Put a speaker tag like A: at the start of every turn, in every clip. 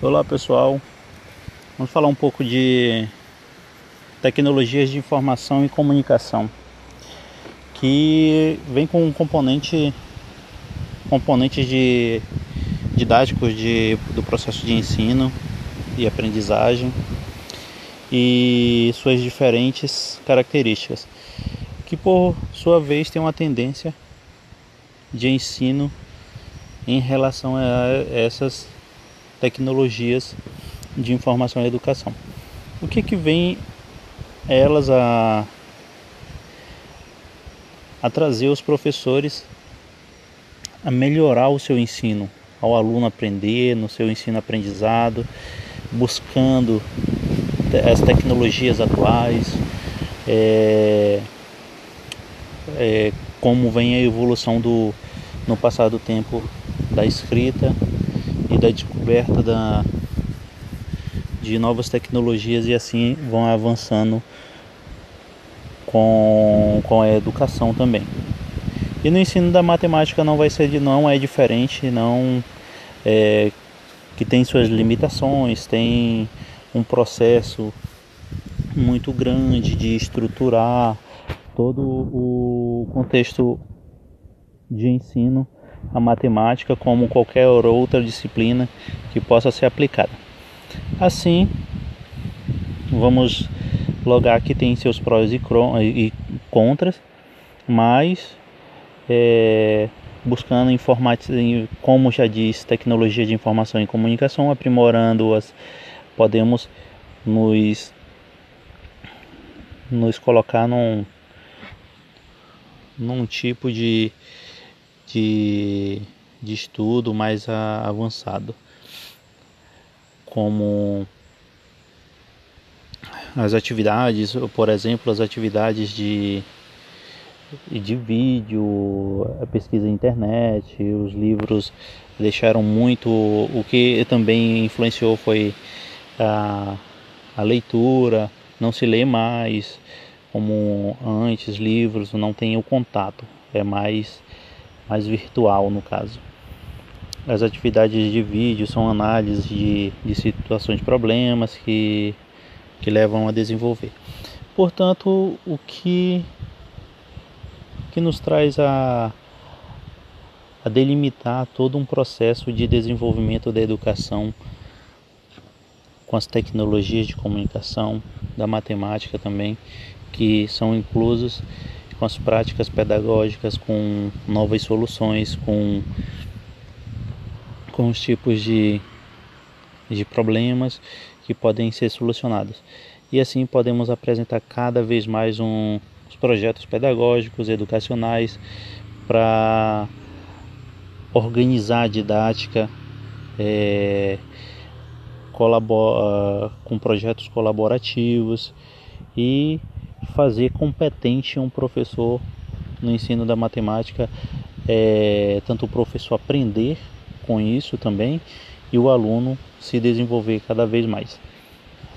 A: Olá pessoal, vamos falar um pouco de tecnologias de informação e comunicação que vem com um componente componentes de didáticos de, do processo de ensino e aprendizagem e suas diferentes características que por sua vez tem uma tendência de ensino em relação a essas tecnologias de informação e educação. O que que vem elas a, a trazer os professores a melhorar o seu ensino, ao aluno aprender no seu ensino-aprendizado, buscando as tecnologias atuais, é, é, como vem a evolução do, no passar do tempo da escrita e da descoberta da, de novas tecnologias e assim vão avançando com, com a educação também. E no ensino da matemática não vai ser não é diferente, não é, que tem suas limitações, tem um processo muito grande de estruturar todo o contexto de ensino a matemática como qualquer outra disciplina que possa ser aplicada. Assim, vamos logar que tem seus prós e contras, mas é, buscando informática, como já disse, tecnologia de informação e comunicação, aprimorando-as, podemos nos, nos colocar num, num tipo de de, de estudo mais avançado, como as atividades, por exemplo, as atividades de, de vídeo, a pesquisa na internet, os livros deixaram muito. O que também influenciou foi a, a leitura, não se lê mais como antes, livros, não tem o contato, é mais mais virtual no caso. As atividades de vídeo são análises de, de situações de problemas que, que levam a desenvolver. Portanto, o que, que nos traz a, a delimitar todo um processo de desenvolvimento da educação com as tecnologias de comunicação, da matemática também, que são inclusos com as práticas pedagógicas, com novas soluções, com, com os tipos de, de problemas que podem ser solucionados. E assim podemos apresentar cada vez mais um, os projetos pedagógicos, educacionais, para organizar a didática, é, colabora, com projetos colaborativos e fazer competente um professor no ensino da matemática, é, tanto o professor aprender com isso também e o aluno se desenvolver cada vez mais.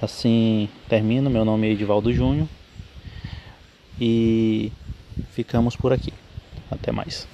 A: Assim termino, meu nome é Edivaldo Júnior e ficamos por aqui. Até mais.